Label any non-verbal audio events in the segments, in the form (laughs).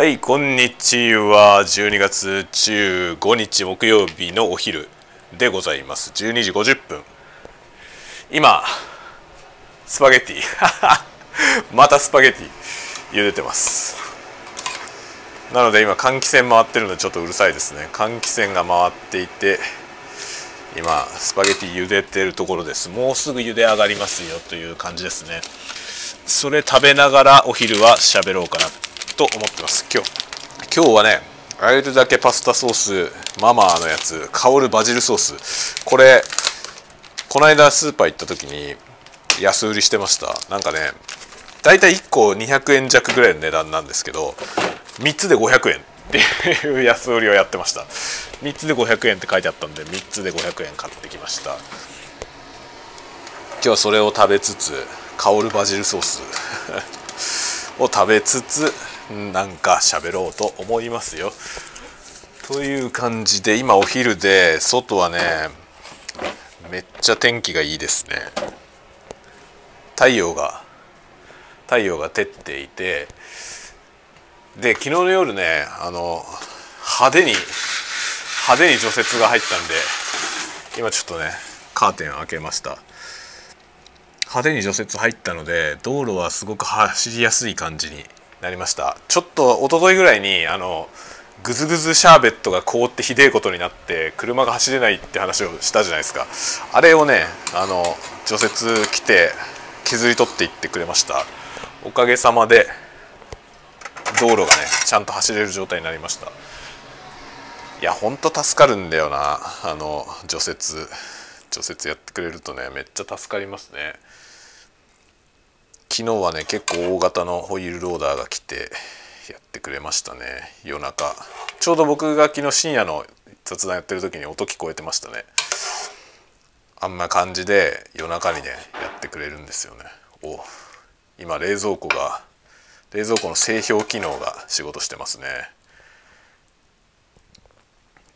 はいこんにちは。12月15日木曜日のお昼でございます。12時50分。今スパゲティ。(laughs) またスパゲティ。茹でてます。なので今換気扇回ってるのでちょっとうるさいですね。換気扇が回っていて今スパゲティ。茹でてるところです。もうすぐ茹で上がりますよという感じですね。それ食べながらお昼は喋ろうかな。と思ってます。今日。今日はねあえるだけパスタソースママのやつ香るバジルソース。これこの間スーパー行った時に安売りしてました。なんかねだいたい1個200円弱ぐらいの値段なんですけど3つで500円っていう (laughs) 安売りをやってました。3つで500円って書いてあったんで3つで500円買ってきました。今日はそれを食べつつ香るバジルソース (laughs) を食べつつなんか喋ろうと思いますよ。という感じで今お昼で外はねめっちゃ天気がいいですね。太陽が太陽が照っていてで昨日の夜ねあの派手に派手に除雪が入ったんで今ちょっとねカーテン開けました派手に除雪入ったので道路はすごく走りやすい感じになりました。ちょっと一昨日ぐらいにあのグズグズシャーベットが凍ってひでえことになって車が走れないって話をしたじゃないですか。あれをねあの除雪来て削り取っていってくれました。おかげさまで道路がねちゃんと走れる状態になりました。いやほんと助かるんだよな。あの除雪。除雪やってくれるとねめっちゃ助かりますね。昨日はね結構大型のホイールローダーが来てやってくれましたね。夜中。ちょうど僕が昨日深夜の雑談やってる時に音聞こえてましたね。あんな感じで夜中にねやってくれるんですよね。お今冷蔵庫が冷蔵庫の製氷機能が仕事してますね。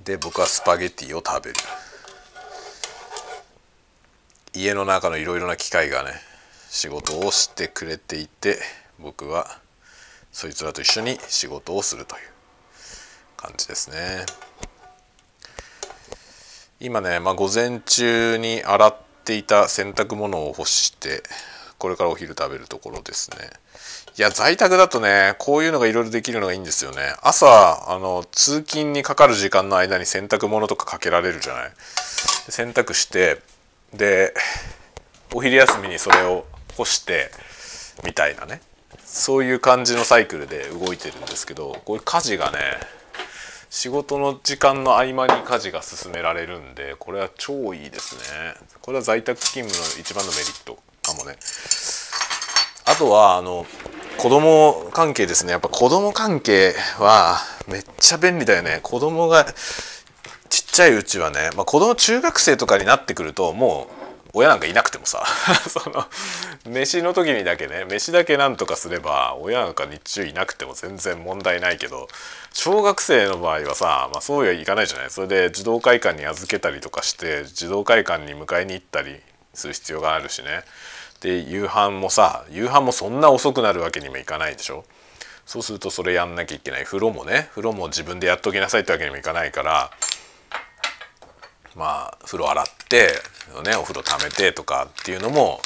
で僕はスパゲティを食べる。家の中のいろいろな機械がね仕事をしてくれていて僕はそいつらと一緒に仕事をするという感じですね。今ね、まあ、午前中に洗っていた洗濯物を干してこれからお昼食べるところですね。いや在宅だとねこういうのがいろいろできるのがいいんですよね。朝あの通勤にかかる時間の間に洗濯物とかかけられるじゃない。洗濯してでお昼休みにそれを干してみたいなね。そういう感じのサイクルで動いてるんですけどこういう家事がね仕事の時間の合間に家事が進められるんでこれは超いいですね。これは在宅勤務の一番のメリットかもね。あとはあの子供関係ですね。やっぱ子供関係はめっちゃ便利だよね。子供がちっちゃいうちはね、まあ、子供中学生とかになってくるともう親なんかいなくてもさ (laughs) その飯の時にだけね飯だけなんとかすれば親なんか日中いなくても全然問題ないけど小学生の場合はさ、まあ、そうはいかないじゃない。それで児童会館に預けたりとかして児童会館に迎えに行ったりする必要があるしね。で夕飯もさ夕飯もそんな遅くなるわけにもいかないでしょ。そうするとそれやんなきゃいけない。風呂もね風呂も自分でやっときなさいってわけにもいかないからまあ風呂洗ってねお風呂ためてとかっていうのも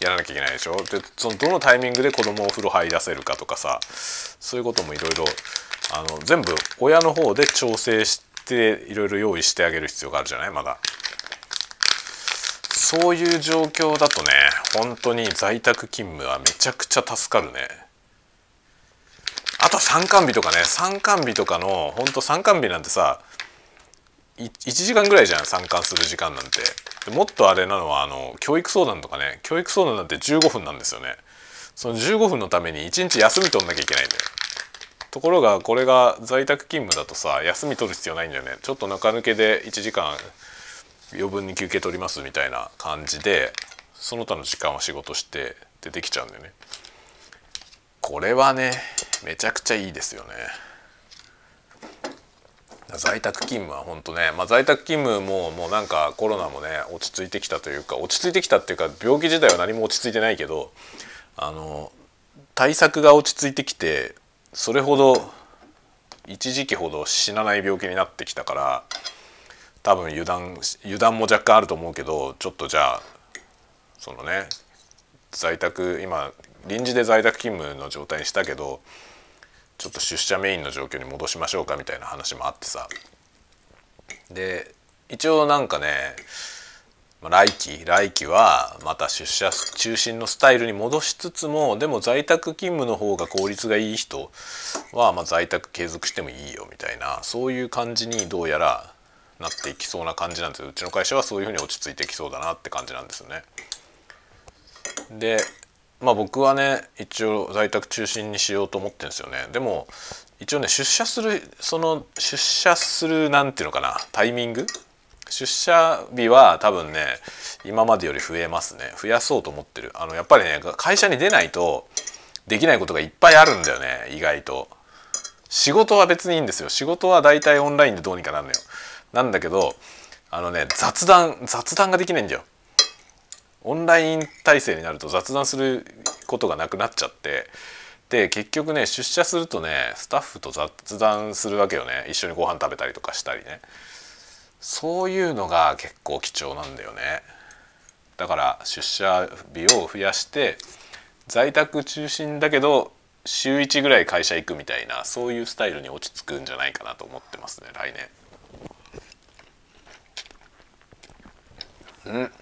やらなきゃいけないでしょでそのどのタイミングで子供をお風呂入らせるかとかさそういうこともいろいろ全部親の方で調整していろいろ用意してあげる必要があるじゃないまだ。そういう状況だとね本当に在宅勤務はめちゃくちゃ助かるね。あとは参観日とかね参観日とかの本当参観日なんてさ1時間ぐらいじゃん参観する時間なんて。もっとあれなのはあの教育相談とかね。教育相談なんて15分なんですよね。その15分のために1日休み取んなきゃいけないんだよ。ところがこれが在宅勤務だとさ休み取る必要ないんだよね。ちょっと中抜けで1時間余分に休憩取りますみたいな感じでその他の時間は仕事してでできちゃうんだよね。これはねめちゃくちゃいいですよね。在宅勤務は本当ね、まあ、在宅勤務ももうなんかコロナもね落ち着いてきたというか落ち着いてきたっていうか病気自体は何も落ち着いてないけどあの対策が落ち着いてきてそれほど一時期ほど死なない病気になってきたから多分油断油断も若干あると思うけどちょっとじゃあそのね在宅今臨時で在宅勤務の状態にしたけどちょっと出社メインの状況に戻しましょうかみたいな話もあってさで一応なんかね来期来期はまた出社中心のスタイルに戻しつつもでも在宅勤務の方が効率がいい人はま在宅継続してもいいよみたいなそういう感じにどうやらなっていきそうな感じなんですようちの会社はそういうふうに落ち着いてきそうだなって感じなんですよね。でまあ僕はね一応在宅中心にしようと思ってるんですよね。でも一応ね出社するその出社するなんていうのかなタイミング？出社日は多分ね今までより増えますね。増やそうと思ってる。あのやっぱりね会社に出ないとできないことがいっぱいあるんだよね意外と。仕事は別にいいんですよ。仕事は大体オンラインでどうにかなるのよ。なんだけどあのね雑談雑談ができないんだよ。オンライン体制になると雑談することがなくなっちゃってで結局ね出社するとねスタッフと雑談するわけよね。一緒にご飯食べたりとかしたりね。そういうのが結構貴重なんだよね。だから出社日を増やして在宅中心だけど週1ぐらい会社行くみたいなそういうスタイルに落ち着くんじゃないかなと思ってますね来年。うん。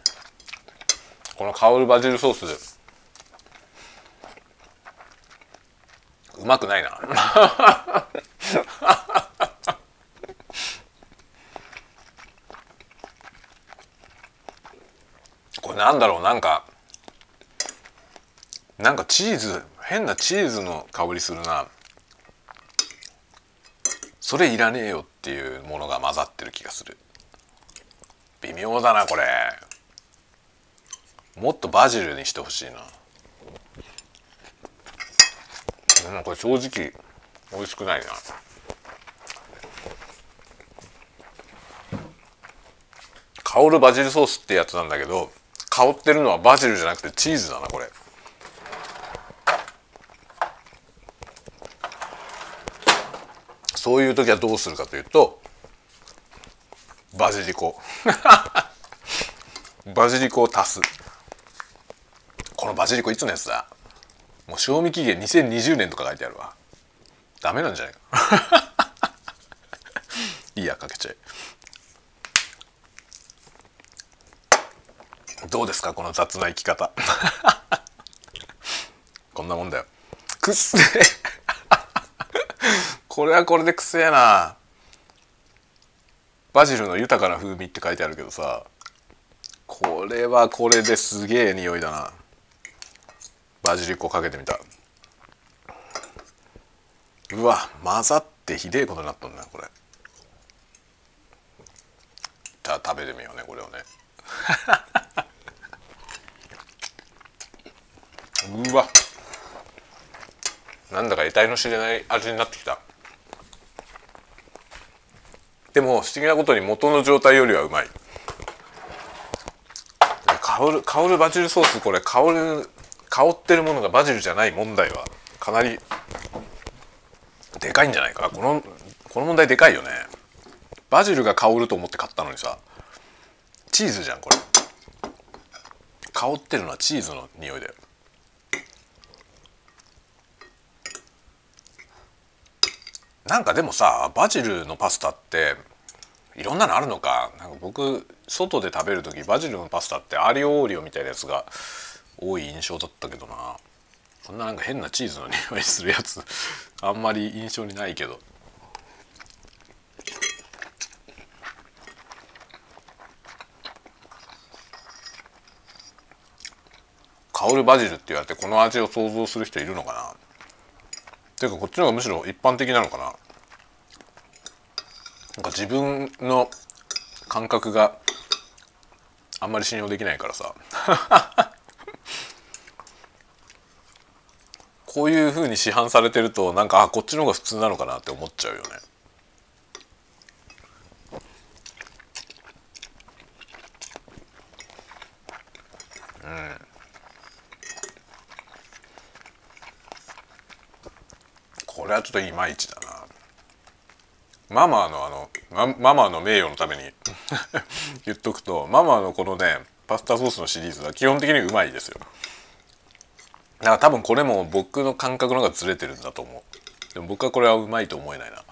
この香るバジルソース。うまくないな。(laughs) これなんだろう。なんかなんかチーズ変なチーズの香りするな。それいらねえよっていうものが混ざってる気がする。微妙だなこれ。もっとバジルにしてほしいな。うんこれ正直美味しくないな。香るバジルソースってやつなんだけど香ってるのはバジルじゃなくてチーズだなこれ。そういう時はどうするかというとバジリコ。(laughs) バジリコを足す。このバジリコいつのやつだ？もう賞味期限2020年とか書いてあるわ。ダメなんじゃないか？(laughs) いいやかけちゃえ。どうですかこの雑な生き方？(laughs) こんなもんだよ。くっせえ。(laughs) これはこれでくせえな。バジルの豊かな風味って書いてあるけどさこれはこれですげえ匂いだな。バジリコかけてみた。うわ混ざってひでえことになったんだこれ。じゃあ食べてみようねこれをね。(laughs) うわ。なんだか得体の知れない味になってきた。でも不思議なことに元の状態よりはうまい。香る香るバジルソースこれ香る香ってるものがバジルじゃない問題はかなりでかいんじゃないかこのこの問題でかいよね。バジルが香ると思って買ったのにさチーズじゃんこれ。香ってるのはチーズの匂いだよ。なんかでもさバジルのパスタっていろんなのあるのか。なんか僕外で食べる時バジルのパスタってアリオオーリオみたいなやつが多い印象だったけどな。こんななんか変なチーズの匂いするやつ。あんまり印象にないけど。香るバジルって言われてこの味を想像する人いるのかな。っていうかこっちの方がむしろ一般的なのかな。なんか自分の感覚があんまり信用できないからさ。こういうふうに市販されてるとなんかあこっちの方が普通なのかなって思っちゃうよね。うん。これはちょっといまいちだな。ママのあのママの名誉のために (laughs) 言っとくとママのこのねパスタソースのシリーズは基本的にうまいですよ。だから多分これも僕の感覚の方がずれてるんだと思う。でも僕はこれはうまいと思えないな。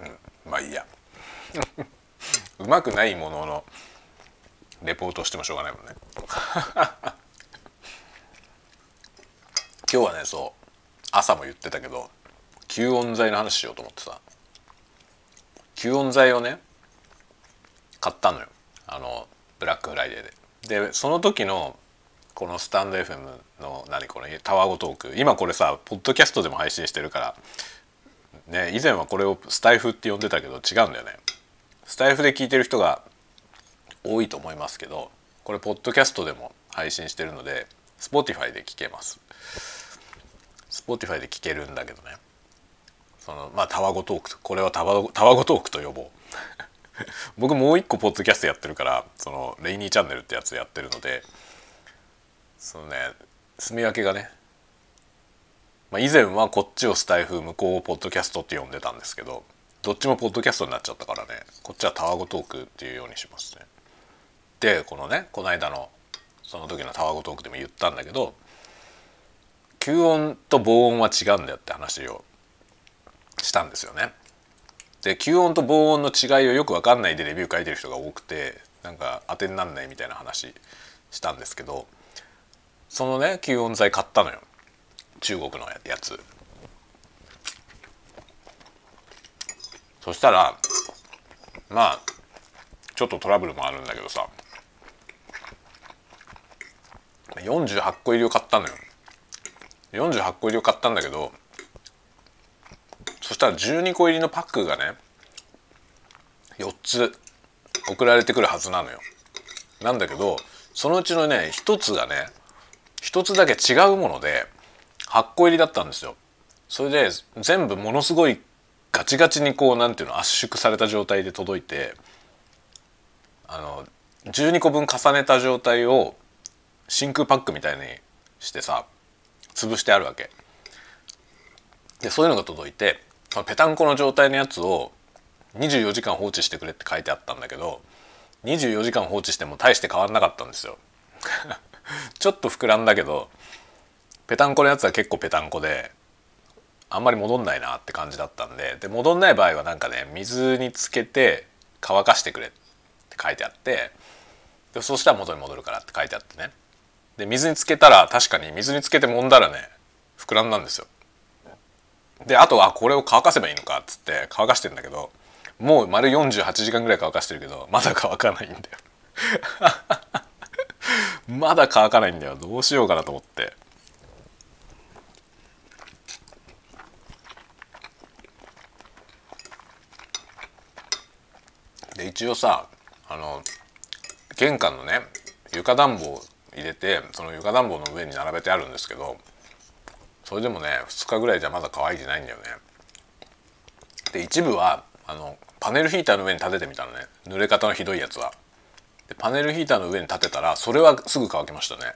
うん。まあいいや。うまくないもののレポートしてもしょうがないもんね。今日はねそう朝も言ってたけど吸音材の話しようと思ってさ。吸音材をね買ったのよ。あのブラックフライデーで。でその時のこのスタンド FM の何これタワゴトーク今これさポッドキャストでも配信してるからね以前はこれをスタイフって呼んでたけど違うんだよね。スタイフで聞いてる人が多いと思いますけどこれポッドキャストでも配信してるので Spotify で聞けます。Spotify で聞けるんだけどね。そのまあタワゴトークこれはタワタワゴトークと呼ぼう (laughs) 僕もう一個ポッドキャストやってるからそのレイニーチャンネルってやつやってるのでそのね住み分けがね、まあ、以前はこっちをスタイフ向こうをポッドキャストって呼んでたんですけどどっちもポッドキャストになっちゃったからねこっちはタワゴトークっていうようにしますね。でこのねこの間のその時のタワゴトークでも言ったんだけど吸音と防音は違うんだよって話をしたんですよね。で吸音と防音の違いをよく分かんないでレビュー書いてる人が多くてなんか当てになんないみたいな話したんですけどそのね吸音材買ったのよ中国のやつ。そしたらまあちょっとトラブルもあるんだけどさ48個入りを買ったのよ48個入りを買ったんだけどそしたら12個入りのパックがね4つ送られてくるはずなのよ。なんだけどそのうちのね1つがね1つだけ違うもので8個入りだったんですよ。それで全部ものすごいガチガチにこうなんていうの圧縮された状態で届いてあの12個分重ねた状態を真空パックみたいにしてさ潰してあるわけ。でそういうのが届いてペタンコの状態のやつを24時間放置してくれって書いてあったんだけど24時間放置しても大して変わんなかったんですよ。(laughs) ちょっと膨らんだけどペタンコのやつは結構ペタンコであんまり戻んないなって感じだったんでで戻んない場合はなんかね水につけて乾かしてくれって書いてあってでそうしたら元に戻るからって書いてあってね。で水につけたら確かに水につけて揉んだらね膨らんだんですよ。であとはこれを乾かせばいいのかっつって乾かしてんだけどもう丸48時間ぐらい乾かしてるけどまだ乾かないんだよ。(laughs) まだ乾かないんだよ。どうしようかなと思って。で一応さあの玄関のね床暖房入れてその床暖房の上に並べてあるんですけどそれでもね2日ぐらいじゃまだ乾いてないんだよね。で一部はあのパネルヒーターの上に立ててみたのね。濡れ方のひどいやつは。でパネルヒーターの上に立てたらそれはすぐ乾きましたね。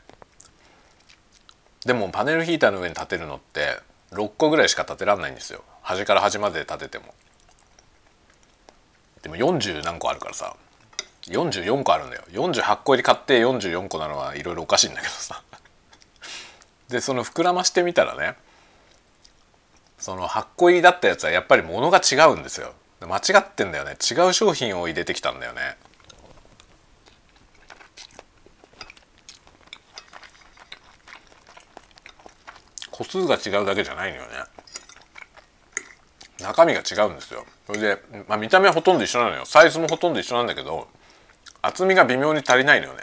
でもパネルヒーターの上に立てるのって6個ぐらいしか立てらんないんですよ。端から端まで立てても。でも40何個あるからさ。44個あるんだよ。48個入り買って44個なのはいろいろおかしいんだけどさ。でその膨らましてみたらねその8個入りだったやつはやっぱり物が違うんですよ。間違ってんだよね。違う商品を入れてきたんだよね。個数が違うだけじゃないのよね。中身が違うんですよ。それで、まあ、見た目はほとんど一緒なのよ。サイズもほとんど一緒なんだけど厚みが微妙に足りないのよね。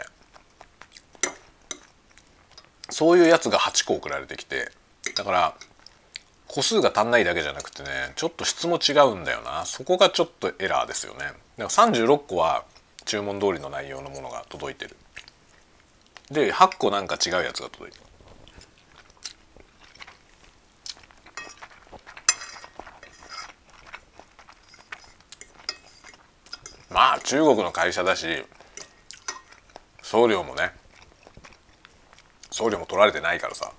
そういうやつが8個送られてきてだから個数が足んないだけじゃなくてねちょっと質も違うんだよな。そこがちょっとエラーですよね。でも36個は注文通りの内容のものが届いてる。で8個なんか違うやつが届いてる。まあ中国の会社だし送料もね送料も取られてないからさ。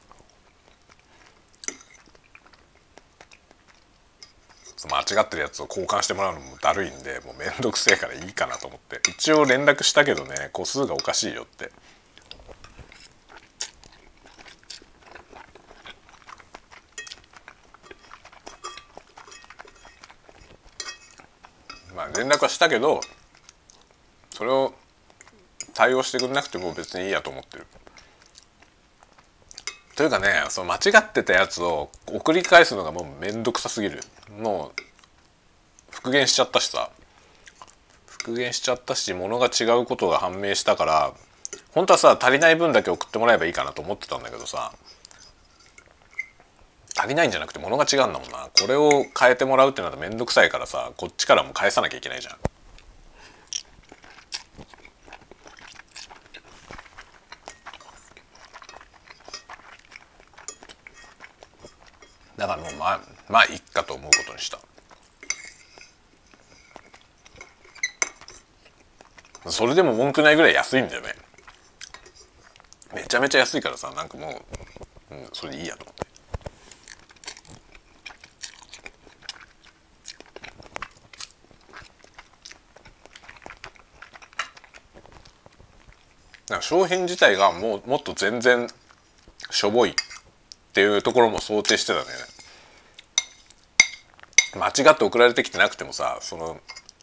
間違ってるやつを交換してもらうのもだるいんでもう面倒くせえからいいかなと思って。一応連絡したけどね個数がおかしいよって。まあ連絡はしたけどそれを対応してくれなくても別にいいやと思ってる。というかねその間違ってたやつを送り返すのがもう面倒くさすぎる。もう復元しちゃったしさ。復元しちゃったし物が違うことが判明したから本当はさ足りない分だけ送ってもらえばいいかなと思ってたんだけどさ。足りないんじゃなくて物が違うんだもんな。これを変えてもらうってなると面倒くさいからさこっちからも返さなきゃいけないじゃん。だからもうまあまあいっかと思うことにした。それでも文句ないぐらい安いんだよね。めちゃめちゃ安いからさなんかもう、うん、それでいいやと思って。商品自体がもうもっと全然しょぼい。っていうところも想定してたね。間違って送られてきてなくてもさその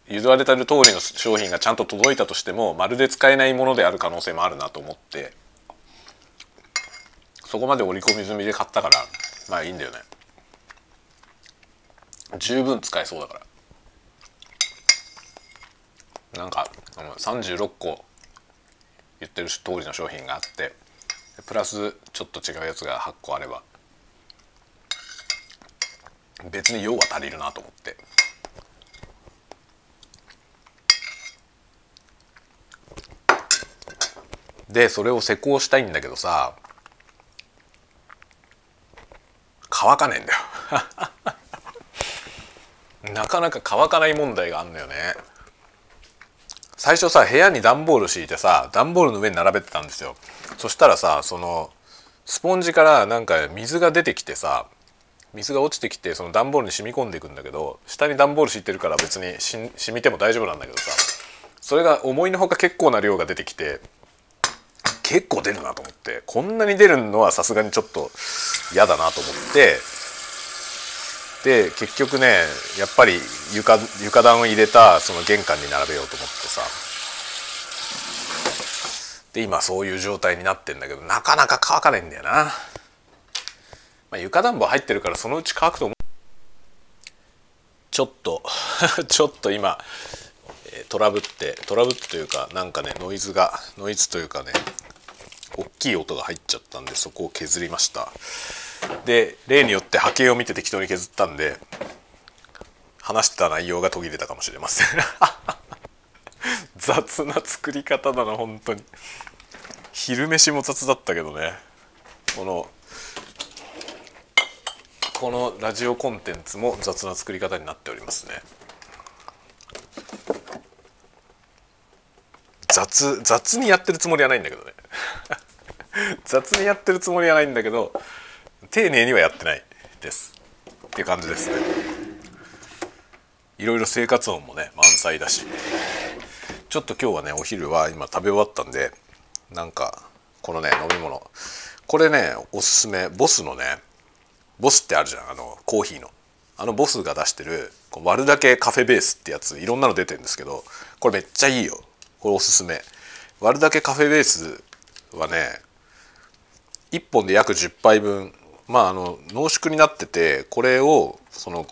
言われた通りの商品がちゃんと届いたとしてもまるで使えないものである可能性もあるなと思ってそこまで織り込み済みで買ったからまあいいんだよね。十分使えそうだから。なんか36個言ってる通りの商品があってプラスちょっと違うやつが8個あれば。別に用が足りるなと思って。でそれを施工したいんだけどさ乾かねえんだよ。(laughs) なかなか乾かない問題があんのよね。最初さ部屋に段ボール敷いてさ段ボールの上に並べてたんですよ。そしたらさそのスポンジからなんか水が出てきてさ水が落ちてきてその段ボールに染み込んでいくんだけど下に段ボール敷いてるから別にし染みても大丈夫なんだけどさそれが思いのほか結構な量が出てきて結構出るなと思ってこんなに出るのはさすがにちょっと嫌だなと思ってで結局ねやっぱり床床暖を入れたその玄関に並べようと思ってさ。で今そういう状態になってんだけどなかなか乾かないんだよな、まあ、床暖房入ってるからそのうち乾くと思う。ちょっと (laughs) ちょっと今トラブってトラブってというかなんかねノイズがノイズというかね大きい音が入っちゃったんでそこを削りました。で例によって波形を見て適当に削ったんで話してた内容が途切れたかもしれません。(laughs) 雑な作り方だな本当に。昼飯も雑だったけどね。このこのラジオコンテンツも雑な作り方になっておりますね。雑雑にやってるつもりはないんだけどね。(laughs) 雑にやってるつもりはないんだけど丁寧にはやってないです。っていう感じですね。いろいろ生活音もね満載だし。ちょっと今日はねお昼は今食べ終わったんでなんかこのね飲み物。これねおすすめ。ボスのねボスってあるじゃん。あのコーヒーの。あのボスが出してる割るだけカフェベースってやついろんなの出てるんですけどこれめっちゃいいよ。これおすすめ。割るだけカフェベースはね1本で約10杯分まああの濃縮になっててこれをその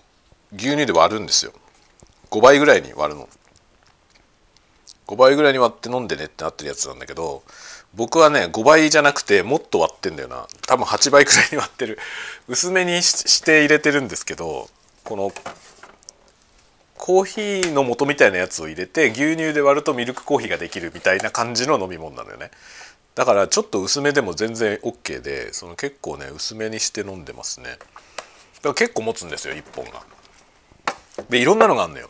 牛乳で割るんですよ。5倍ぐらいに割るの。5倍ぐらいに割って飲んでねってなってるやつなんだけど僕はね5倍じゃなくてもっと割ってんだよな。多分8倍くらいに割ってる。薄めにして入れてるんですけどこのコーヒーの素みたいなやつを入れて牛乳で割るとミルクコーヒーができるみたいな感じの飲み物なのよね。だからちょっと薄めでも全然 OK でその結構ね薄めにして飲んでますね。だから結構持つんですよ1本が。でいろんなのがあるのよ。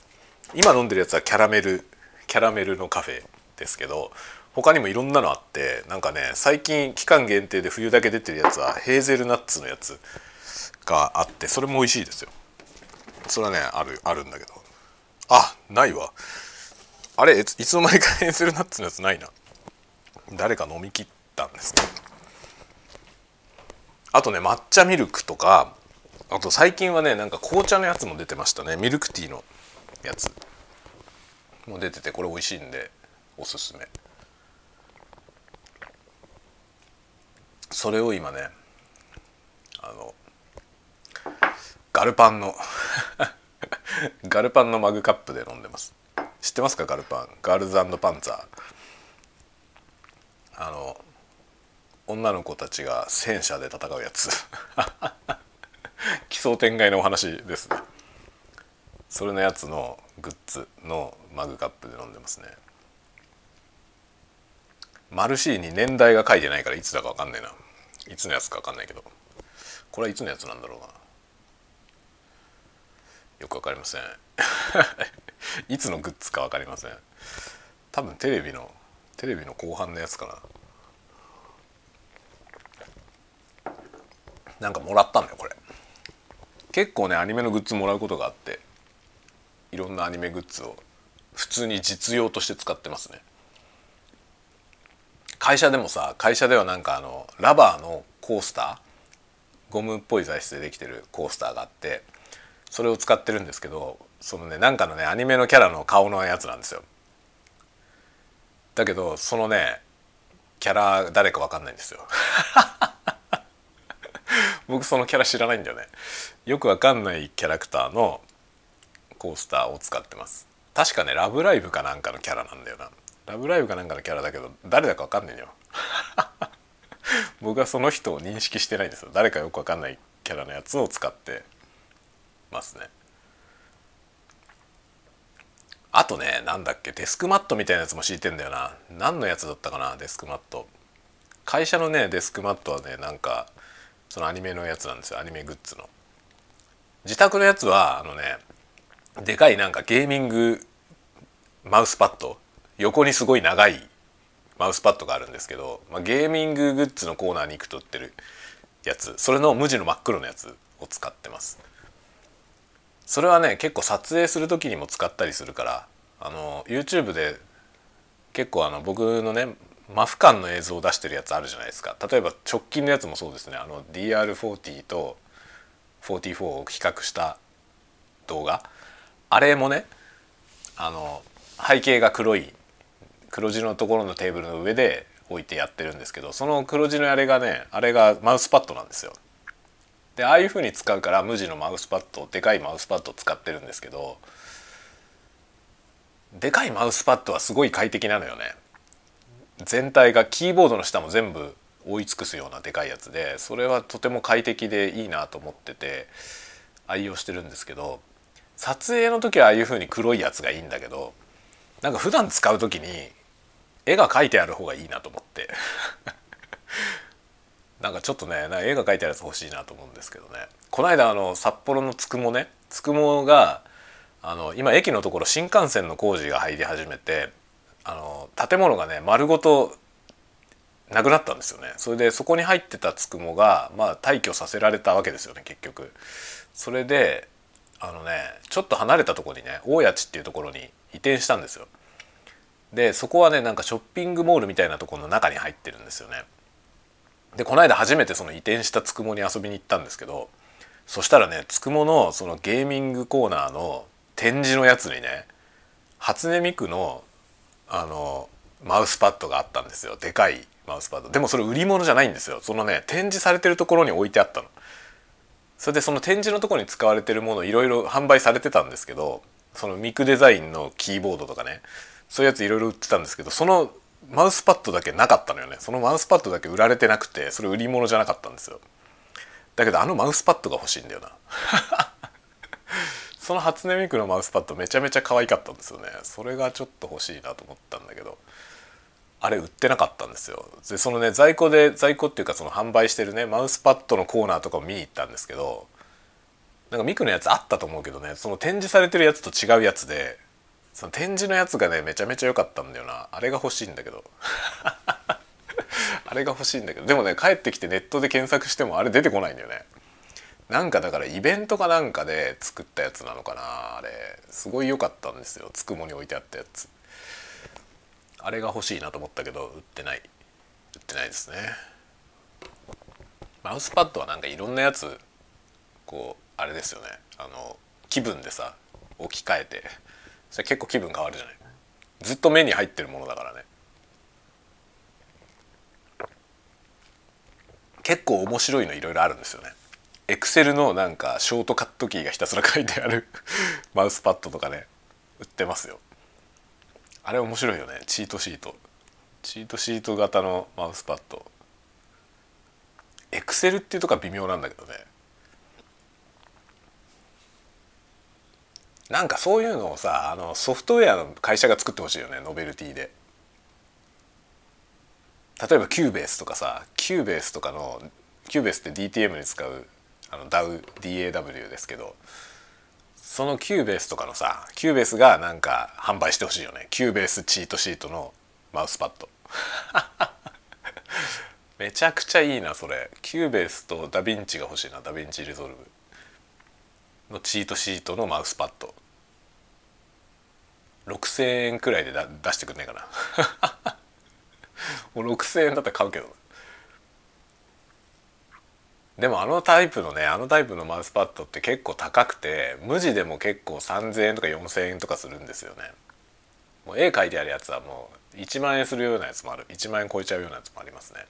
今飲んでるやつはキャラメルキャラメルのカフェですけど他にもいろんなのあってなんかね最近期間限定で冬だけ出てるやつはヘーゼルナッツのやつがあってそれも美味しいですよ。それはねあるあるんだけど。あないわ。あれいつの間にかヘーゼルナッツのやつないな。誰か飲み切ったんですね。あとね抹茶ミルクとかあと最近はねなんか紅茶のやつも出てましたね。ミルクティーのやつ。も出ててこれ美味しいんでおすすめ。それを今ねあのガルパンのガルパンのマグカップで飲んでます。知ってますか？ガルパン。ガールズパンツァー。あの女の子たちが戦車で戦うやつ。(laughs) 奇想天外のお話ですね。それのやつのグッズのマグカップで飲んでますね。マルシーに年代が書いてないからいつだか分かんないな。いつのやつか分かんないけど。これはいつのやつなんだろうな。よく分かりません。(laughs) いつのグッズか分かりません。多分テレビのテレビの後半のやつかな。なんかもらったんだよこれ。結構ねアニメのグッズもらうことがあっていろんなアニメグッズを普通に実用として使ってますね。会社でもさ会社ではなんかあのラバーのコースターゴムっぽい材質でできてるコースターがあってそれを使ってるんですけどそのねなんかのねアニメのキャラの顔のやつなんですよ。だけどそのねキャラ誰か分かんないんですよ。(laughs) 僕そのキャラ知らないんだよね。よく分かんないキャラクターのコースターを使ってます。確かね「ラブライブ!」かなんかのキャラなんだよな。ラブライブかなんかのキャラだけど誰だか分かんないんだよ。(laughs) 僕はその人を認識してないんですよ。誰かよく分かんないキャラのやつを使って。ますね。あとねなんだっけデスクマットみたいなやつも敷いてんだよな。何のやつだったかなデスクマット。会社のねデスクマットはねなんかそのアニメのやつなんですよ。アニメグッズの。自宅のやつはあのねでかいなんかゲーミングマウスパッド。横にすごい長いマウスパッドがあるんですけど、まあ、ゲーミンググッズのコーナーに行くと売ってるやつ。それの無地の真っ黒のやつを使ってます。それはね結構撮影する時にも使ったりするからあの YouTube で結構あの僕のねマフ感の映像を出してるやつあるじゃないですか。例えば直近のやつもそうですね。あの DR40 と44を比較した動画。あれもねあの背景が黒い黒字のところのテーブルの上で置いてやってるんですけどその黒字のあれがねあれがマウスパッドなんですよ。でああいう風に使うから無地のマウスパッドでかいマウスパッドを使ってるんですけどでかいマウスパッドはすごい快適なのよね。全体がキーボードの下も全部覆い尽くすようなでかいやつでそれはとても快適でいいなと思ってて愛用してるんですけど撮影の時はああいう風に黒いやつがいいんだけどなんか普段使う時に絵が描いてある方がいいなと思ってなんかちょっとね絵が描いてあるやつ欲しいなと思うんですけどね。この間あの札幌のつくもね。つくもがあの今駅のところ新幹線の工事が入り始めてあの建物がね丸ごとなくなったんですよね。それでそこに入ってたつくもがまあ退去させられたわけですよね結局。それであのねちょっと離れたとこにね大谷地っていうところに移転したんですよ。でそこはねなんかショッピングモールみたいなとこの中に入ってるんですよね。でこの間初めてその移転したつくもに遊びに行ったんですけどそしたらねつくものそのゲーミングコーナーの展示のやつにね初音ミクのあのマウスパッドがあったんですよ。でかいマウスパッド。でもそれ売り物じゃないんですよ。そのね展示されてるところに置いてあったの。それでその展示のとこに使われてるものいろいろ販売されてたんですけどそのミクデザインのキーボードとかねそういうやついろいろ売ってたんですけどそのマウスパッドだけなかったのよね。そのマウスパッドだけ売られてなくてそれ売り物じゃなかったんですよ。だけどあのマウスパッドが欲しいんだよな。(laughs) その初音ミクのマウスパッドめちゃめちゃ可愛かったんですよね。それがちょっと欲しいなと思ったんだけどあれ売ってなかったんですよ。でそのね在庫で在庫っていうかその販売してるねマウスパッドのコーナーとかを見に行ったんですけどなんかミクのやつあったと思うけどねその展示されてるやつと違うやつでその展示のやつがねめちゃめちゃ良かったんだよな。あれが欲しいんだけど。(laughs) あれが欲しいんだけど。でもね帰ってきてネットで検索してもあれ出てこないんだよね。なんかだからイベントかなんかで作ったやつなのかな。あれすごい良かったんですよ。つくもに置いてあったやつ。あれが欲しいなと思ったけど売ってない。売ってないですね。マウスパッドはなんかいろんなやつこうあれですよね。あの気分でさ置き換えて。それ結構気分変わるじゃない。ずっと目に入ってるものだからね。結構面白いのいろいろあるんですよね。エクセルのなんかショートカットキーがひたすら書いてある (laughs) マウスパッドとかね。売ってますよ。あれ面白いよね。チートシート。チートシート型のマウスパッド。エクセルっていうとこは微妙なんだけどね。なんかそういうのをさあのソフトウェアの会社が作ってほしいよねノベルティで。例えば Cubase とかさ Cubase とかの Cubase って DTM に使うあの DAW, DAW ですけどその Cubase とかのさ Cubase がなんか販売してほしいよね。 Cubase チートシートのマウスパッド。(laughs) めちゃくちゃいいなそれ。 Cubase とダヴィンチが欲しいな DaVinci Resolve のチートシートのマウスパッド。6,000円くらいでだ出してくんねえかな。(laughs) もう6,000円だったら買うけど。でもあのタイプのねあのタイプのマウスパッドって結構高くて無地でも結構3,000円とか4,000円とかするんですよね。もう絵描いてあるやつはもう1万円するようなやつもある。1万円超えちゃうようなやつもありますね。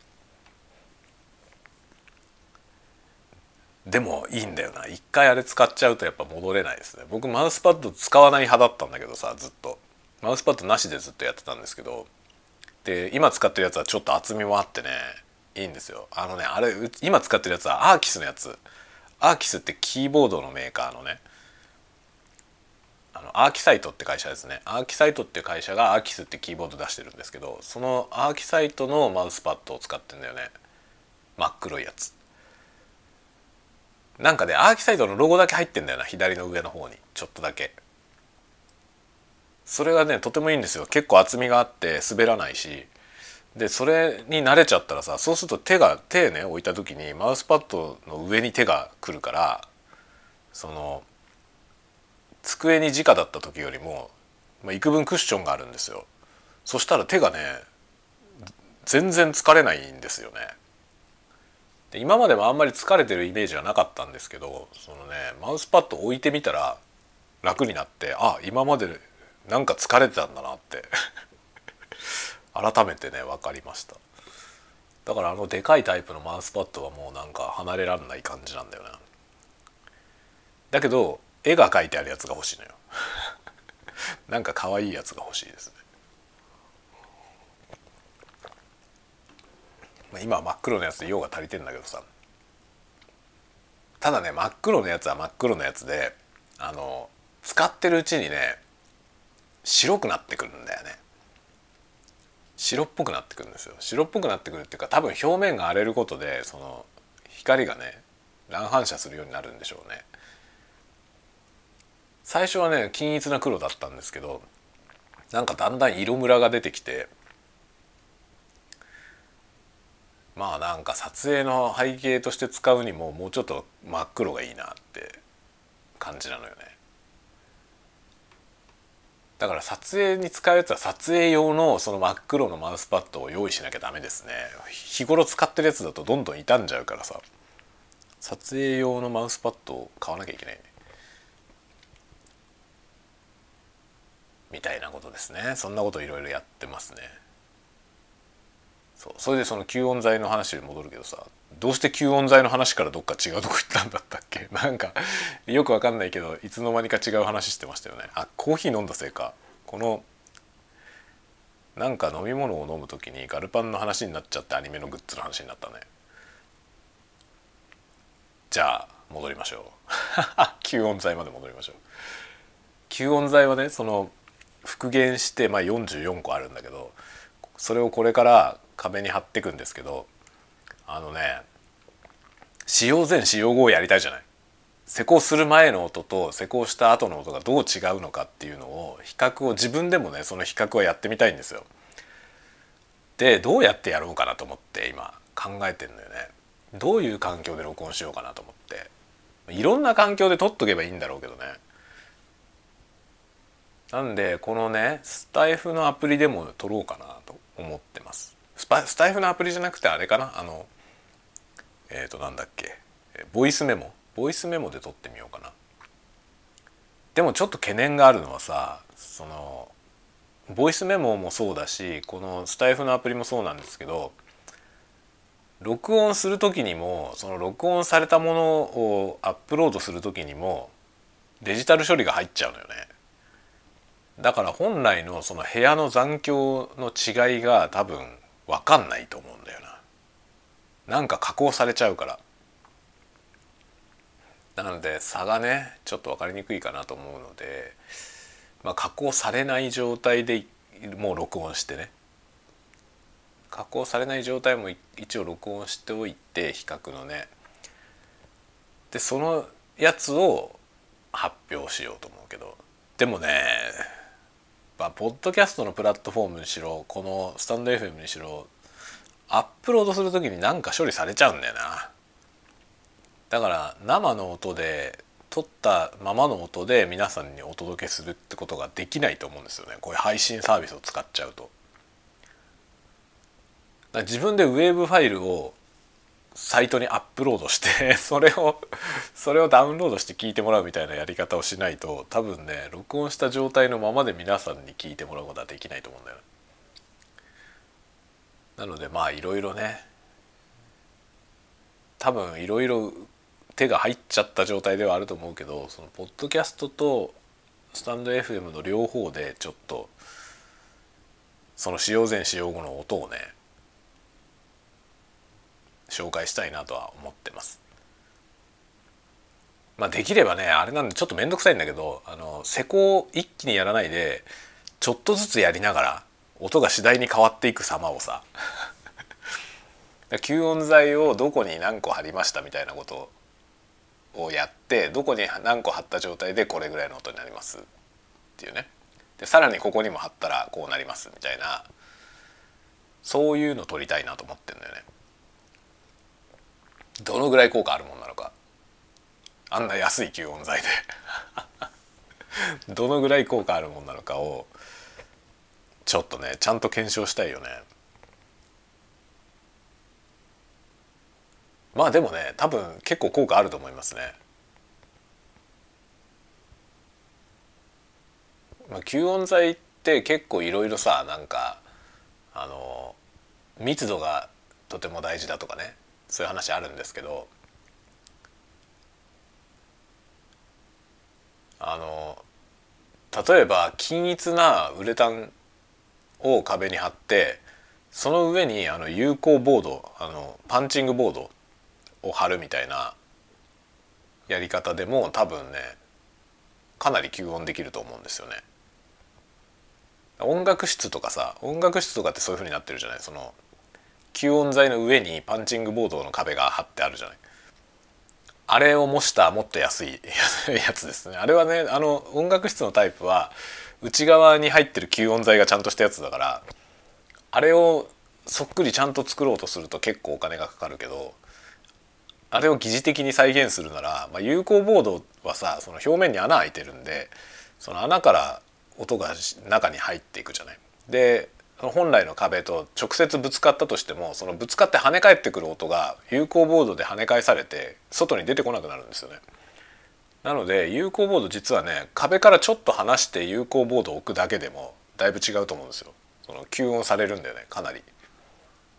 でもいいんだよな。一回あれ使っちゃうとやっぱ戻れないですね。僕マウスパッド使わない派だったんだけどさずっと。マウスパッドなしでずっとやってたんですけど。で今使ってるやつはちょっと厚みもあってね。いいんですよ。あのねあれ今使ってるやつはアーキスのやつ。アーキスってキーボードのメーカーのね。あのアーキサイトって会社ですね。アーキサイトっていう会社がアーキスってキーボード出してるんですけどそのアーキサイトのマウスパッドを使ってんだよね。真っ黒いやつ。なんかねアーキサイトのロゴだけ入ってんだよな左の上の方に。ちょっとだけ。それがねとてもいいんですよ。結構厚みがあって滑らないし。でそれに慣れちゃったらさそうすると手が手ね置いた時にマウスパッドの上に手が来るからその机に直だった時よりも、まあ、幾分クッションがあるんですよ。そしたら手がね全然疲れないんですよね。で今までもあんまり疲れてるイメージはなかったんですけどそのねマウスパッド置いてみたら楽になってあ今までなんか疲れてたんだなって。(laughs) 改めてね分かりました。だからあのでかいタイプのマウスパッドはもうなんか離れられない感じなんだよな。だけど絵が描いてあるやつが欲しいのよ。(laughs) なんか可愛いやつが欲しいですね。ま今は真っ黒のやつで用が足りてんだけどさ。ただね真っ黒のやつは真っ黒のやつであの使ってるうちにね白くなってくるんだよね。白っぽくなってくるんですよ。白っぽくなってくるっていうか多分表面が荒れることでその光がね乱反射するようになるんでしょうね。最初はね均一な黒だったんですけどなんかだんだん色ムラが出てきてまあなんか撮影の背景として使うにももうちょっと真っ黒がいいなって感じなのよね。だから撮影に使うやつは撮影用のその真っ黒のマウスパッドを用意しなきゃダメですね。日頃使ってるやつだとどんどん傷んじゃうからさ。撮影用のマウスパッドを買わなきゃいけない。ねみたいなことですね。そんなこといろいろやってますね。そう。それでその吸音材の話に戻るけどさどうして吸音材の話からどっか違うとこ行ったんだったっけ？(laughs) なんかよくわかんないけどいつの間にか違う話してましたよね。あコーヒー飲んだせいか。このなんか飲み物を飲む時にガルパンの話になっちゃってアニメのグッズの話になったね。じゃあ戻りましょう。(laughs) 吸音材まで戻りましょう。吸音材はねその復元して、まあ、44個あるんだけどそれをこれから壁に貼っていくんですけどあのね使用前使用後をやりたいじゃない施工する前の音と施工した後の音がどう違うのかっていうのを比較を自分でもねその比較をやってみたいんですよ。でどうやってやろうかなと思って今考えてんのよね。どういう環境で録音しようかなと思っていろんな環境で撮っとけばいいんだろうけどね。なんでこのねスタイフのアプリでも撮ろうかなと思ってます。スパスタイフのアプリじゃなくてあれかな？あのえっ、ー、となんだっけ？ボイスメモ。ボイスメモで撮ってみようかな。でもちょっと懸念があるのはさそのボイスメモもそうだしこのスタイフのアプリもそうなんですけど録音する時にもその録音されたものをアップロードする時にもデジタル処理が入っちゃうのよね。だから本来のその部屋の残響の違いが多分分かんないと思うんだよな。なんか加工されちゃうから。なので差がねちょっと分かりにくいかなと思うので、まあ、加工されない状態でもう録音してね。加工されない状態も一応録音しておいて比較のね。でそのやつを発表しようと思うけど。でもねまあポッドキャストのプラットフォームにしろこのスタンド FM にしろアップロードする時に何か処理されちゃうんだよな。だから生の音で撮ったままの音で皆さんにお届けするってことができないと思うんですよねこういう配信サービスを使っちゃうと。自分でウェーブファイルをサイトにアップロードして (laughs) それをそれをダウンロードして聞いてもらうみたいなやり方をしないと多分ね録音した状態のままで皆さんに聞いてもらうことはできないと思うんだよなのでまあいろいろね多分いろいろ手が入っちゃった状態ではあると思うけどそのポッドキャストとスタンド FM の両方でちょっとその使用前使用後の音をね紹介したいなとは思ってます。まあ、できればねあれなんでちょっと面倒くさいんだけどあの施工を一気にやらないでちょっとずつやりながら音が次第に変わっていく様をさ (laughs) 吸音材をどこに何個貼りましたみたいなことをやってどこに何個貼った状態でこれぐらいの音になりますっていうねでさらにここにも貼ったらこうなりますみたいなそういうの撮りたいなと思ってんだよね。どのぐらい効果あるもんなのかあんな安い吸音材で (laughs) どのぐらい効果あるもんなのかをちょっとねちゃんと検証したいよね。まあでもね多分結構効果あると思いますね。まあ、吸音材って結構いろいろさなんかあの密度がとても大事だとかねそういう話あるんですけどあの例えば均一なウレタンを壁に貼ってその上にあの有効ボードあのパンチングボードを貼るみたいなやり方でも多分ねかなり吸音できると思うんですよね。音楽室とかさ音楽室とかってそういう風になってるじゃない？その吸音材の上にパンチングボードの壁が貼ってあるじゃないあれを模したもっと安いやつですねあれはねあの音楽室のタイプは内側に入ってる吸音材がちゃんとしたやつだからあれをそっくりちゃんと作ろうとすると結構お金がかかるけどあれを疑似的に再現するなら、まあ、有効ボードはさその表面に穴開いてるんでその穴から音が中に入っていくじゃない。でその本来の壁と直接ぶつかったとしてもそのぶつかって跳ね返ってくる音が有効ボードで跳ね返されて外に出てこなくなるんですよね。なので有効ボード実はね壁からちょっと離して有効ボードを置くだけでもだいぶ違うと思うんですよ。その吸音されるんだよねかなり。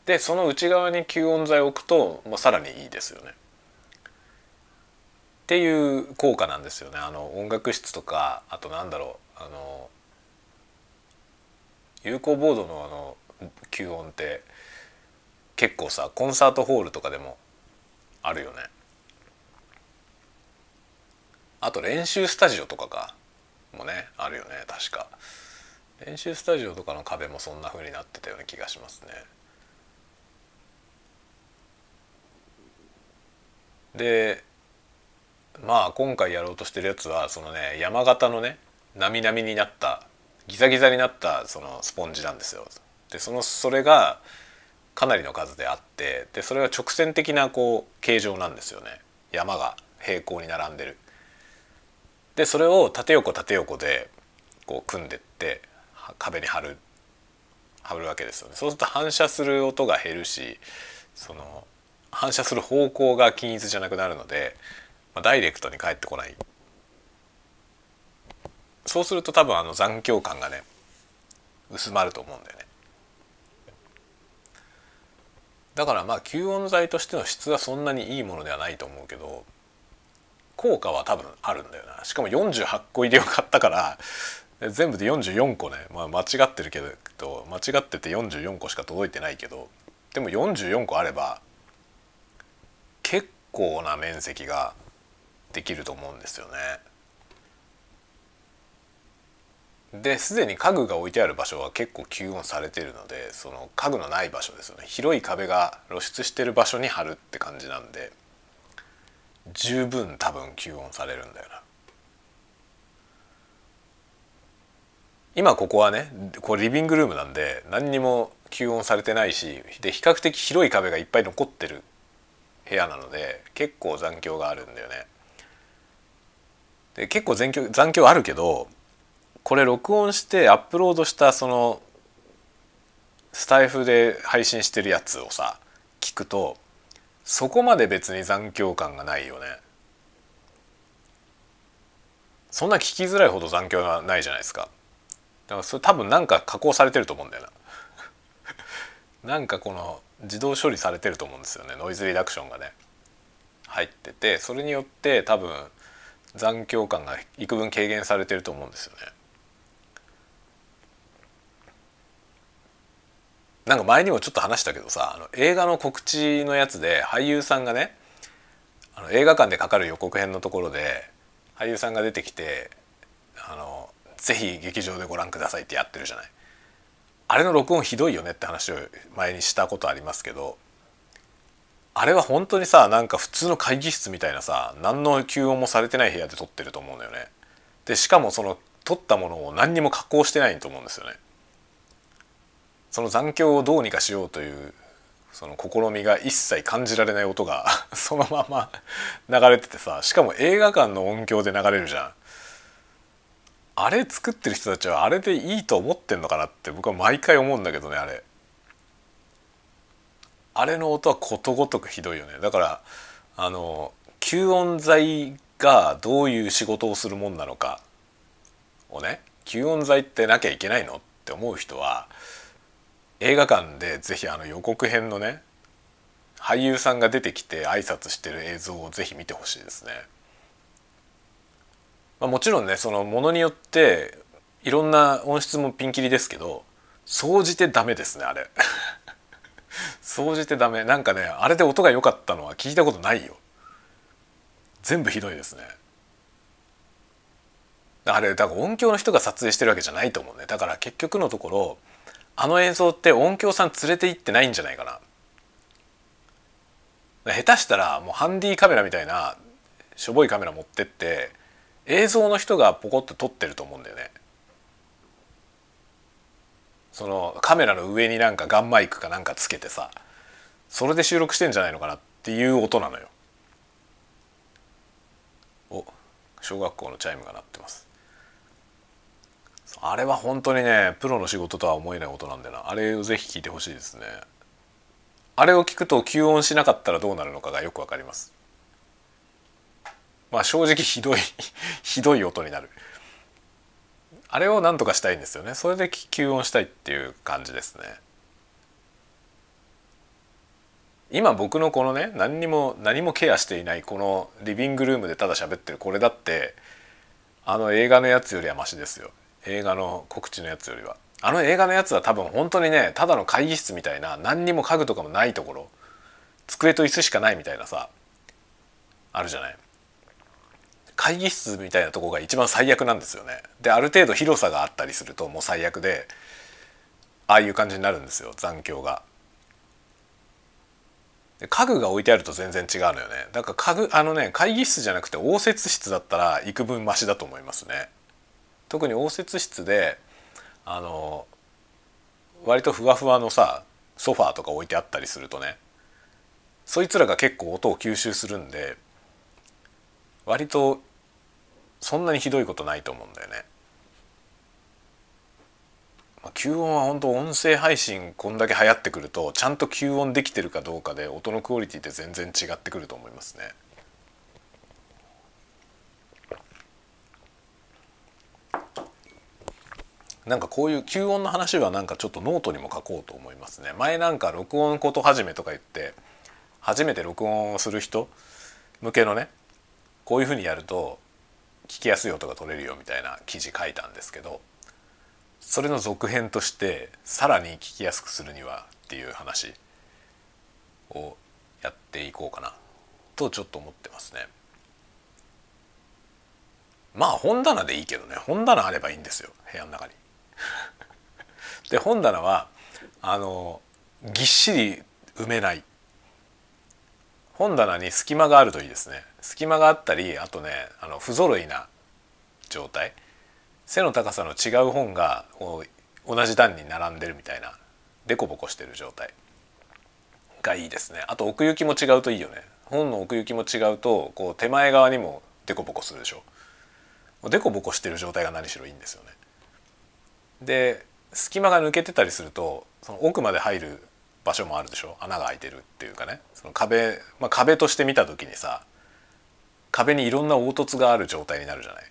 でその内側に吸音材を置くと、まあ、さらにいいですよね。っていう効果なんですよねあの音楽室とかあとなんだろうあの有効ボードのあの吸音って結構さコンサートホールとかでもあるよね。あと練習スタジオとかかもねあるよね確か。練習スタジオとかの壁もそんな風になってたような気がしますね。でまあ今回やろうとしてるやつはそのね山形のねなみなみになったギザギザになったそのスポンジなんですよ。でそのそれがかなりの数であってでそれは直線的なこう形状なんですよね山が平行に並んでる。でそれを縦横縦横でこう組んでって壁に貼る貼るわけですよね。そうすると反射する音が減るしその反射する方向が均一じゃなくなるので、まあ、ダイレクトに返ってこないそうすると多分あの残響感がね薄まると思うんだよねだからまあ吸音材としての質はそんなにいいものではないと思うけど効果は多分あるんだよなしかも48個入りを買ったから全部で44個ね、まあ、間違ってるけど間違ってて44個しか届いてないけどでも44個あれば結構な面積ができると思うんですよね。ですでに家具が置いてある場所は結構吸音されてるのでその家具のない場所ですよね広い壁が露出してる場所に貼るって感じなんで十分多分吸音されるんだよな。今ここはねこれリビングルームなんで何にも吸音されてないしで比較的広い壁がいっぱい残ってる部屋なので結構残響があるんだよね。で結構残響残響あるけどこれ録音してアップロードしたそのスタイフで配信してるやつをさ聞くとそこまで別に残響感がないよね。そんな聞きづらいほど残響がないじゃないですか。だからそれ多分なんか加工されてると思うんだよな。(laughs) なんかこの自動処理されてると思うんですよねノイズリダクションがね入っててそれによって多分残響感が幾分軽減されてると思うんですよね。なんか前にもちょっと話したけどさあの映画の告知のやつで俳優さんがねあの映画館でかかる予告編のところで俳優さんが出てきてあの「ぜひ劇場でご覧ください」ってやってるじゃない。あれの録音ひどいよねって話を前にしたことありますけどあれは本当にさなんか普通の会議室みたいなさ何の吸音もされてない部屋で撮ってると思うんだよね。でしかもその撮ったものを何にも加工してないと思うんですよね。その残響をどうにかしようというその試みが一切感じられない音が (laughs) そのまま (laughs) 流れててさしかも映画館の音響で流れるじゃん。あれ作ってる人たちはあれでいいと思ってんのかなって僕は毎回思うんだけどねあれあれの音はことごとくひどいよねだからあの吸音材がどういう仕事をするもんなのかをね吸音材ってなきゃいけないのって思う人は映画館で是非あの予告編のね俳優さんが出てきて挨拶してる映像を是非見てほしいですね。まあ、もちろんねそのものによっていろんな音質もピンキリですけど総じてダメですねあれ。(laughs) 総じてダメ。なんかねあれで音が良かったのは聞いたことないよ。全部ひどいですね。あれだから音響の人が撮影してるわけじゃないと思うね。だから結局のところあの映像って音響さん連れて行ってないんじゃないかな下手したらもうハンディカメラみたいなしょぼいカメラ持ってって映像の人がポコッと撮ってると思うんだよね。そのカメラの上になんかガンマイクかなんかつけてさそれで収録してんじゃないのかなっていう音なのよ。お小学校のチャイムが鳴ってます。あれは本当にねプロの仕事とは思えない音なんだよな。あれをぜひ聞いてほしいですね。あれを聞くと吸音しなかったらどうなるのかがよくわかります。まあ正直ひどい (laughs) ひどい音になる。あれをなんとかしたいんですよね。それで吸音したいっていう感じですね。今僕のこのね何にも何もケアしていないこのリビングルームでただ喋ってるこれだってあの映画のやつよりはマシですよ。映画の告知のやつよりはあの映画のやつは多分本当にねただの会議室みたいな何にも家具とかもないところ机と椅子しかないみたいなさあるじゃない会議室みたいなとこが一番最悪なんですよね。である程度広さがあったりするともう最悪でああいう感じになるんですよ残響が。家具が置いてあると全然違うのよねだから家具あのね会議室じゃなくて応接室だったら幾分マシだと思いますね特に応接室であの割とふわふわのさソファーとか置いてあったりするとねそいつらが結構音を吸収するんで割とそんなにひどいことないと思うんだよね。ま吸音は本当音声配信こんだけ流行ってくるとちゃんと吸音できてるかどうかで音のクオリティって全然違ってくると思いますね。なんかこういう吸音の話はなんかちょっとノートにも書こうと思いますね。前なんか録音こと始めとか言って初めて録音をする人向けのねこういうふうにやると聞きやすい音が取れるよみたいな記事書いたんですけどそれの続編としてさらに聞きやすくするにはっていう話をやっていこうかなとちょっと思ってますね。まあ本棚でいいけどね本棚あればいいんですよ部屋の中に。(laughs) で本棚はあのぎっしり埋めない。本棚に隙間があるといいですね。隙間があったりあとねあの不揃いな状態。背の高さの違う本が同じ段に並んでるみたいなデコボコしてる状態。がいいですね。あと奥行きも違うといいよね。本の奥行きも違うとこう手前側にもデコボコするでしょ。デコボコしてる状態が何しろいいんですよね。で隙間が抜けてたりするとその奥まで入る場所もあるでしょ？穴が開いてるっていうかね。その壁、まあ、壁として見た時にさ壁にいろんな凹凸がある状態になるじゃない？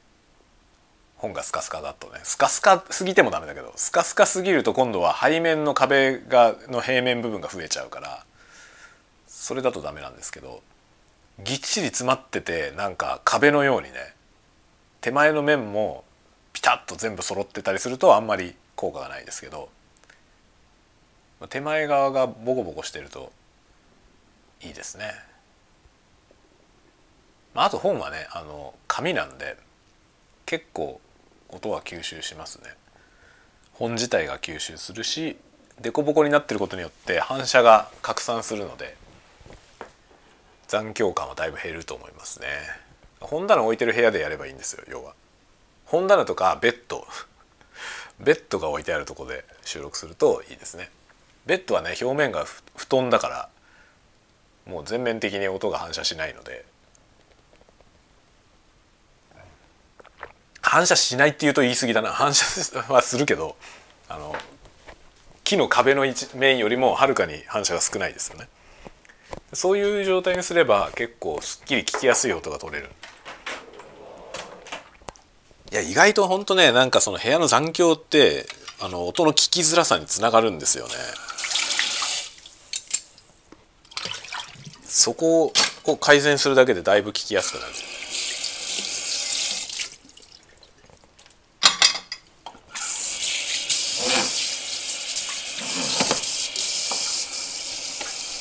本がスカスカだとね。スカスカすぎてもダメだけどスカスカすぎると今度は背面の壁がの平面部分が増えちゃうからそれだとダメなんですけどぎっちり詰まっててなんか壁のようにね手前の面もタッと全部揃ってたりするとあんまり効果がないですけど手前側がボコボコしてるといいですね。あと本はねあの紙なんで結構音は吸収しますね。本自体が吸収するし凸凹になってることによって反射が拡散するので残響感はだいぶ減ると思いますね。本棚置いてる部屋でやればいいんですよ要は。本棚とかベッドベッドが置いてあるとこで収録するといいですね。ベッドはね表面が布団だからもう全面的に音が反射しないので反射しないっていうと言い過ぎだな。反射はするけどあの木の壁の一面よりもはるかに反射が少ないですよね。そういう状態にすれば結構すっきり聞きやすい音が取れる。いや意外と本当ねなんかその部屋の残響ってあの音の聞きづらさにつながるんですよね。そこを改善するだけでだいぶ聞きやすくなる。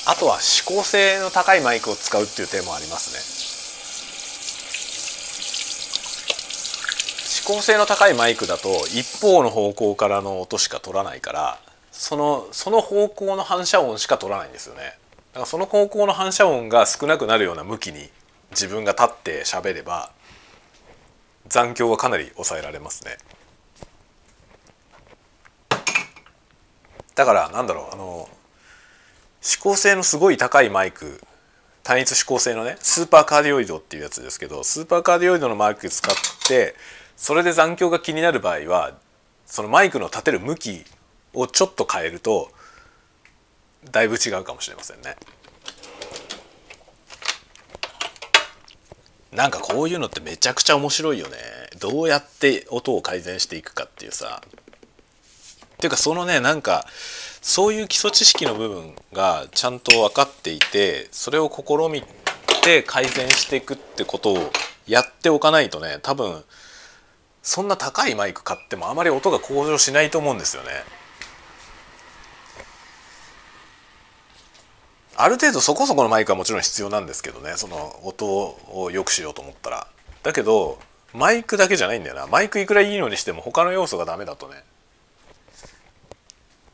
あとは指向性の高いマイクを使うっていう点もありますね。指向性の高いマイクだと一方の方向からの音しか取らないからそのその方向の反射音しか取らないんですよね。だからその方向の反射音が少なくなるような向きに自分が立って喋れば残響はかなり抑えられますね。だからなんだろうあの指向性のすごい高いマイク単一指向性のねスーパーカーディオイドっていうやつですけどスーパーカーディオイドのマイク使ってそれで残響が気になる場合はそのマイクの立てる向きをちょっと変えるとだいぶ違うかもしれませんね。なんかこういうのってめちゃくちゃ面白いよね。どうやって音を改善していくかっていうさ。っていうかそのねなんかそういう基礎知識の部分がちゃんと分かっていてそれを試みて改善していくってことをやっておかないとね多分そんな高いマイク買ってもあまり音が向上しないと思うんですよね。ある程度そこそこのマイクはもちろん必要なんですけどね。その音を良くしようと思ったら。だけどマイクだけじゃないんだよな。マイクいくらいいのにしても他の要素がダメだとね。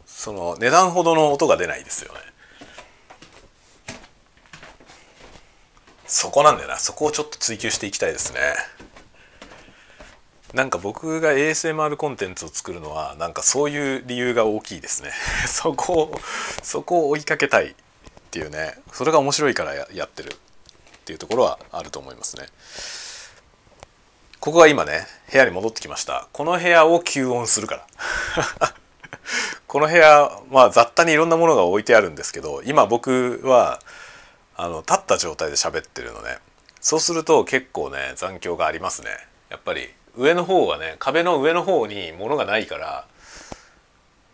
その値段ほどの音が出ないですよね。そこなんだよな。そこをちょっと追求していきたいですね。なんか僕が ASMR コンテンツを作るのはなんかそういう理由が大きいですね。(laughs) そこをそこを追いかけたいっていうね。それが面白いからやってるっていうところはあると思いますね。ここが今ね部屋に戻ってきました。この部屋を吸音するから。(laughs) この部屋まあ雑多にいろんなものが置いてあるんですけど今僕はあの立った状態で喋ってるのね。そうすると結構ね残響がありますね。やっぱり上の方はね壁の上の方に物がないから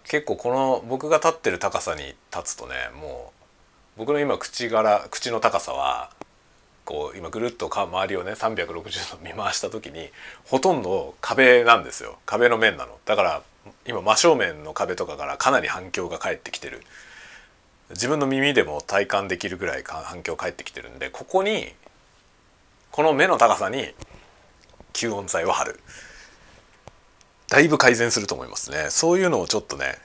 結構この僕が立ってる高さに立つとねもう僕の今口柄口の高さはこう今ぐるっと周りをね360度見回した時にほとんど壁なんですよ。壁の面なの。だから今真正面の壁とかからかなり反響が返ってきてる。自分の耳でも体感できるぐらい反響返ってきてるんでここにこの目の高さに吸音材を貼る。だいぶ改善すると思いますね。そういうのをちょっとね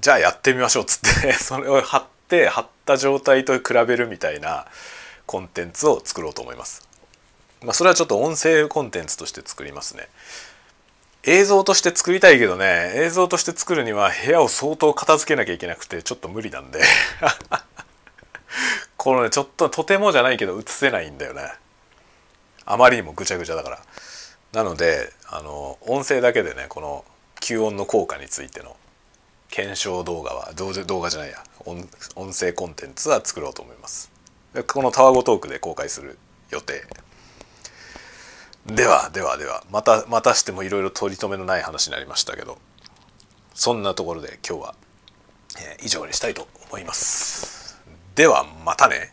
じゃあやってみましょうっつって (laughs) それを貼って貼った状態と比べるみたいなコンテンツを作ろうと思います。まあ、それはちょっと音声コンテンツとして作りますね。映像として作りたいけどね映像として作るには部屋を相当片付けなきゃいけなくてちょっと無理なんで。(laughs) このねちょっととてもじゃないけど映せないんだよね。あまりにもぐちゃぐちゃだから。なのであの音声だけでねこの吸音の効果についての検証動画は動画じゃないや音声コンテンツは作ろうと思います。このタワゴトークで公開する予定。ではではではまたまたしてもいろいろ取り留めのない話になりましたけどそんなところで今日は、えー、以上にしたいと思います。ではまたね。